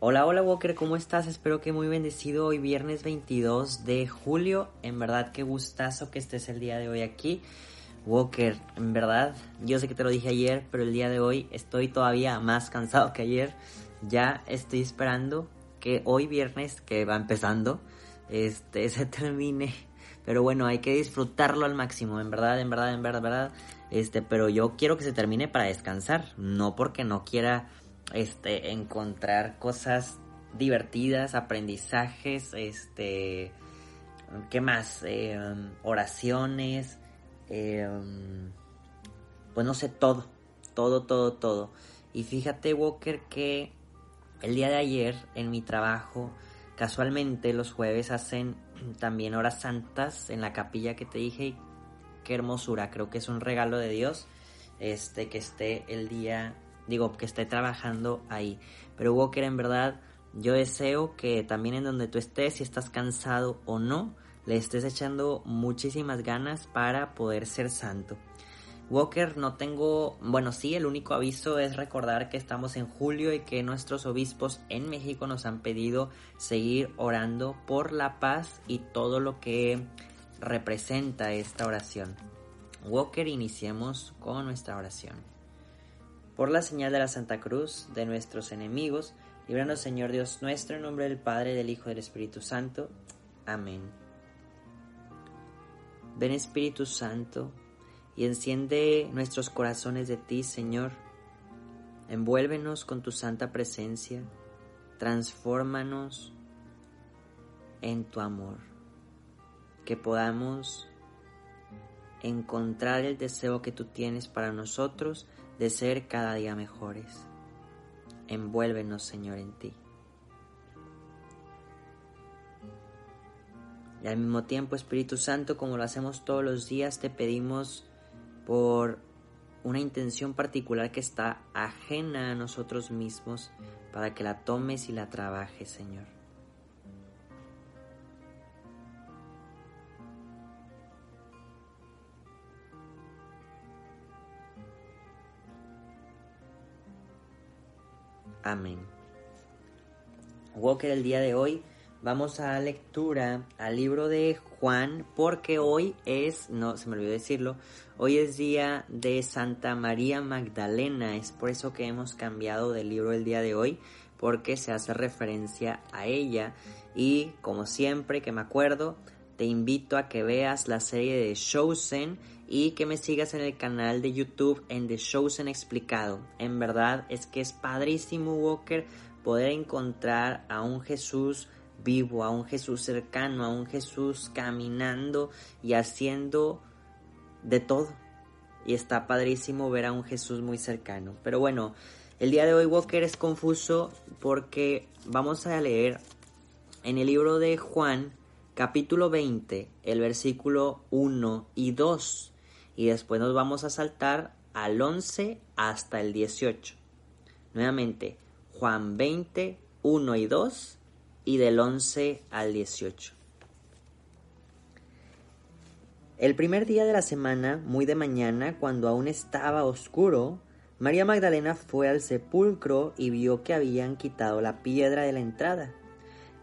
Hola, hola Walker, ¿cómo estás? Espero que muy bendecido hoy viernes 22 de julio. En verdad, qué gustazo que estés el día de hoy aquí. Walker, en verdad, yo sé que te lo dije ayer, pero el día de hoy estoy todavía más cansado que ayer. Ya estoy esperando que hoy viernes, que va empezando, este, se termine. Pero bueno, hay que disfrutarlo al máximo, en verdad, en verdad, en verdad, en verdad. Este, pero yo quiero que se termine para descansar, no porque no quiera este, encontrar cosas divertidas, aprendizajes, este, ¿qué más? Eh, oraciones, eh, pues no sé, todo, todo, todo, todo. Y fíjate, Walker, que el día de ayer en mi trabajo, casualmente los jueves hacen también horas santas en la capilla que te dije. Qué hermosura, creo que es un regalo de Dios este que esté el día digo, que esté trabajando ahí. Pero Walker, en verdad, yo deseo que también en donde tú estés, si estás cansado o no, le estés echando muchísimas ganas para poder ser santo. Walker, no tengo, bueno, sí, el único aviso es recordar que estamos en julio y que nuestros obispos en México nos han pedido seguir orando por la paz y todo lo que representa esta oración. Walker, iniciemos con nuestra oración. Por la señal de la Santa Cruz de nuestros enemigos, líbranos Señor Dios nuestro, en nombre del Padre, del Hijo y del Espíritu Santo. Amén. Ven Espíritu Santo y enciende nuestros corazones de ti, Señor. Envuélvenos con tu santa presencia, transfórmanos en tu amor, que podamos encontrar el deseo que tú tienes para nosotros de ser cada día mejores. Envuélvenos, Señor, en ti. Y al mismo tiempo, Espíritu Santo, como lo hacemos todos los días, te pedimos por una intención particular que está ajena a nosotros mismos, para que la tomes y la trabajes, Señor. Amén. Walker, el día de hoy vamos a lectura al libro de Juan, porque hoy es, no se me olvidó decirlo, hoy es día de Santa María Magdalena, es por eso que hemos cambiado del libro el día de hoy, porque se hace referencia a ella y como siempre que me acuerdo, te invito a que veas la serie de Chosen y que me sigas en el canal de YouTube en The Chosen Explicado. En verdad es que es padrísimo, Walker, poder encontrar a un Jesús vivo, a un Jesús cercano, a un Jesús caminando y haciendo de todo. Y está padrísimo ver a un Jesús muy cercano. Pero bueno, el día de hoy Walker es confuso porque vamos a leer en el libro de Juan capítulo 20, el versículo 1 y 2. Y después nos vamos a saltar al 11 hasta el 18. Nuevamente, Juan 20, 1 y 2 y del 11 al 18. El primer día de la semana, muy de mañana, cuando aún estaba oscuro, María Magdalena fue al sepulcro y vio que habían quitado la piedra de la entrada.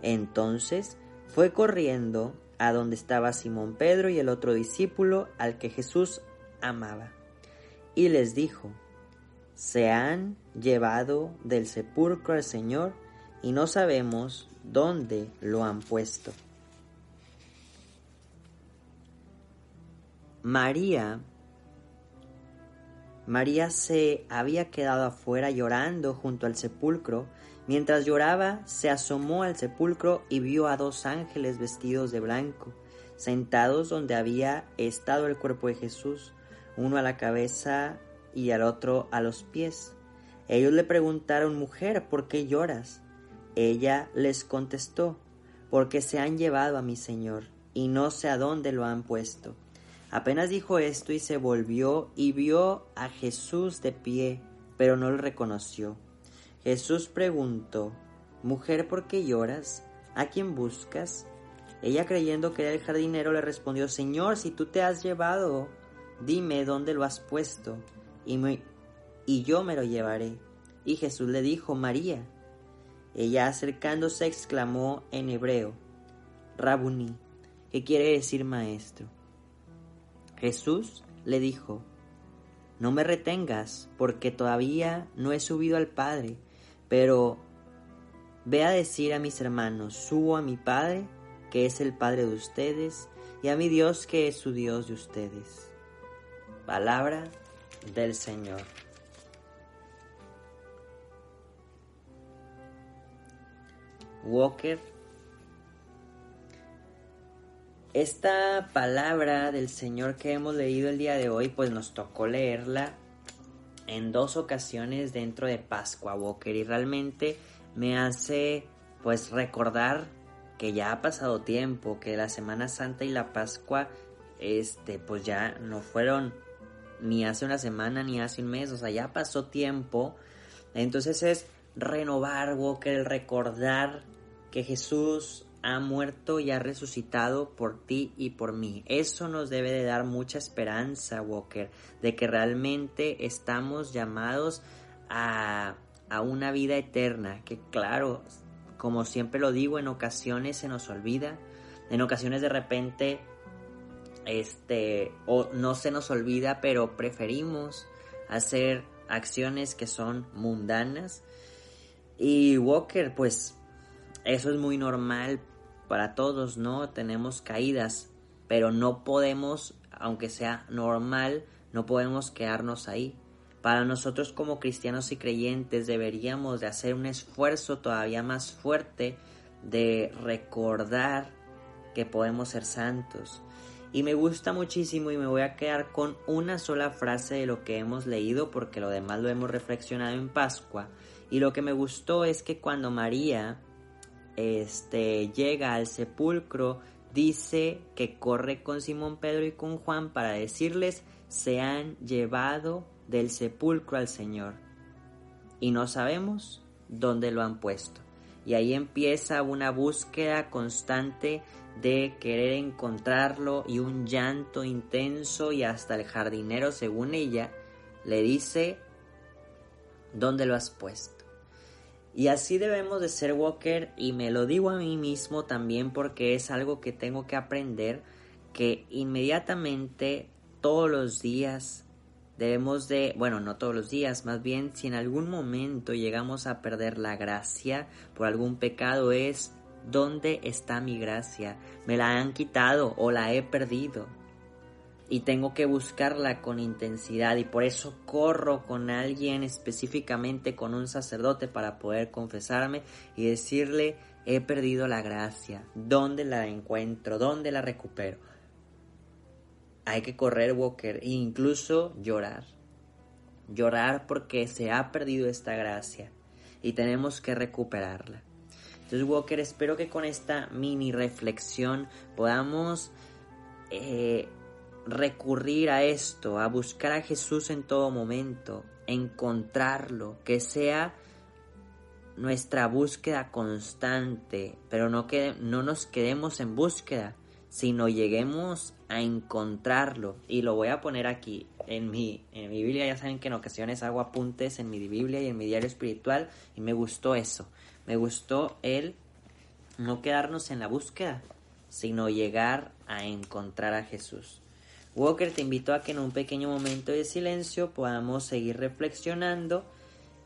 Entonces fue corriendo a donde estaba Simón Pedro y el otro discípulo al que Jesús amaba, y les dijo, se han llevado del sepulcro al Señor y no sabemos dónde lo han puesto. María María se había quedado afuera llorando junto al sepulcro Mientras lloraba, se asomó al sepulcro y vio a dos ángeles vestidos de blanco, sentados donde había estado el cuerpo de Jesús, uno a la cabeza y al otro a los pies. Ellos le preguntaron, mujer, ¿por qué lloras? Ella les contestó, porque se han llevado a mi señor, y no sé a dónde lo han puesto. Apenas dijo esto y se volvió y vio a Jesús de pie, pero no lo reconoció. Jesús preguntó, Mujer, ¿por qué lloras? ¿A quién buscas? Ella creyendo que era el jardinero le respondió, Señor, si tú te has llevado, dime dónde lo has puesto, y, yo me lo llevaré. Y Jesús le dijo, María. Ella acercándose exclamó en hebreo, Rabuni, ¿qué quiere decir maestro? Jesús le dijo, No me retengas, porque todavía no he subido al Padre, pero ve a decir a mis hermanos, subo a mi Padre, que es el Padre de ustedes, y a mi Dios, que es su Dios de ustedes. Palabra del Señor. Walker Esta palabra del Señor que hemos leído el día de hoy, pues nos tocó leerla en dos ocasiones dentro de Pascua Walker y realmente me hace pues recordar que ya ha pasado tiempo, que la Semana Santa y la Pascua este pues ya no fueron ni hace una semana ni hace un mes, o sea, ya pasó tiempo. Entonces es renovar, Walker, el recordar que Jesús ha muerto y ha resucitado por ti y por mí. Eso nos debe de dar mucha esperanza, Walker, de que realmente estamos llamados a, a una vida eterna, que claro, como siempre lo digo, en ocasiones se nos olvida, en ocasiones de repente este o no se nos olvida, pero preferimos hacer acciones que son mundanas. Y Walker, pues eso es muy normal para todos, ¿no? Tenemos caídas, pero no podemos, aunque sea normal, no podemos quedarnos ahí. Para nosotros como cristianos y creyentes deberíamos de hacer un esfuerzo todavía más fuerte de recordar que podemos ser santos. Y me gusta muchísimo y me voy a quedar con una sola frase de lo que hemos leído porque lo demás lo hemos reflexionado en Pascua. Y lo que me gustó es que cuando María este, llega al sepulcro, dice que corre con Simón Pedro y con Juan para decirles, se han llevado del sepulcro al Señor. Y no sabemos dónde lo han puesto. Y ahí empieza una búsqueda constante de querer encontrarlo y un llanto intenso y hasta el jardinero, según ella, le dice, ¿dónde lo has puesto? Y así debemos de ser Walker y me lo digo a mí mismo también porque es algo que tengo que aprender que inmediatamente todos los días debemos de, bueno, no todos los días, más bien si en algún momento llegamos a perder la gracia por algún pecado es ¿dónde está mi gracia? Me la han quitado o la he perdido y tengo que buscarla con intensidad y por eso corro con alguien específicamente con un sacerdote para poder confesarme y decirle he perdido la gracia, ¿dónde la encuentro? ¿Dónde la recupero? Hay que correr, Walker, e incluso llorar. Llorar porque se ha perdido esta gracia y tenemos que recuperarla. Entonces, Walker, espero que con esta mini reflexión podamos eh, recurrir a esto, a buscar a Jesús en todo momento, encontrarlo, que sea nuestra búsqueda constante, pero no, que, no nos quedemos en búsqueda, sino lleguemos a encontrarlo. Y lo voy a poner aquí en mi, en mi Biblia. Ya saben que en ocasiones hago apuntes en mi Biblia y en mi diario espiritual y me gustó eso. Me gustó el no quedarnos en la búsqueda, sino llegar a encontrar a Jesús. Walker te invito a que en un pequeño momento de silencio podamos seguir reflexionando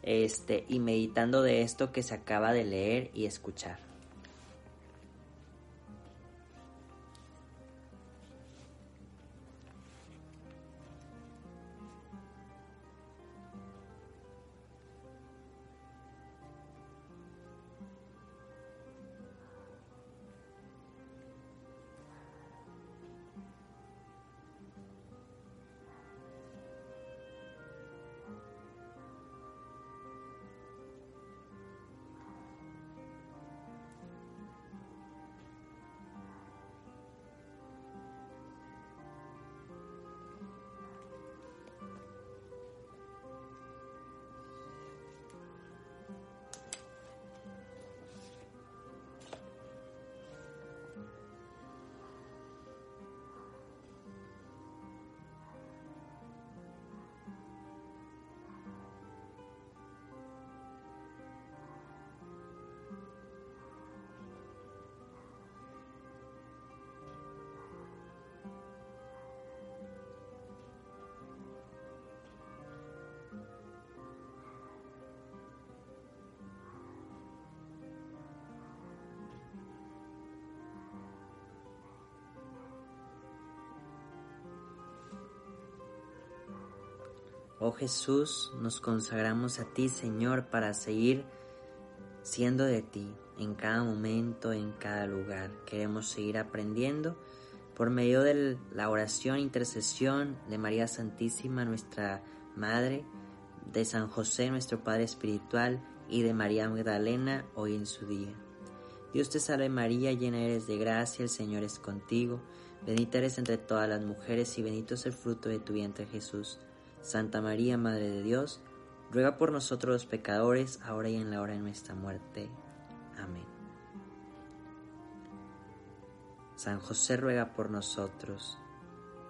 este, y meditando de esto que se acaba de leer y escuchar. Oh Jesús, nos consagramos a ti, Señor, para seguir siendo de ti en cada momento, en cada lugar. Queremos seguir aprendiendo por medio de la oración intercesión de María Santísima, nuestra Madre, de San José, nuestro Padre Espiritual, y de María Magdalena, hoy en su día. Dios te salve María, llena eres de gracia, el Señor es contigo, bendita eres entre todas las mujeres y bendito es el fruto de tu vientre Jesús. Santa María, Madre de Dios, ruega por nosotros los pecadores, ahora y en la hora de nuestra muerte. Amén. San José ruega por nosotros.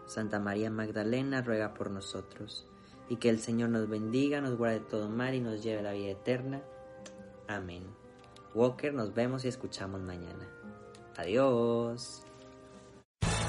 Santa María Magdalena ruega por nosotros. Y que el Señor nos bendiga, nos guarde todo mal y nos lleve a la vida eterna. Amén. Walker, nos vemos y escuchamos mañana. Adiós.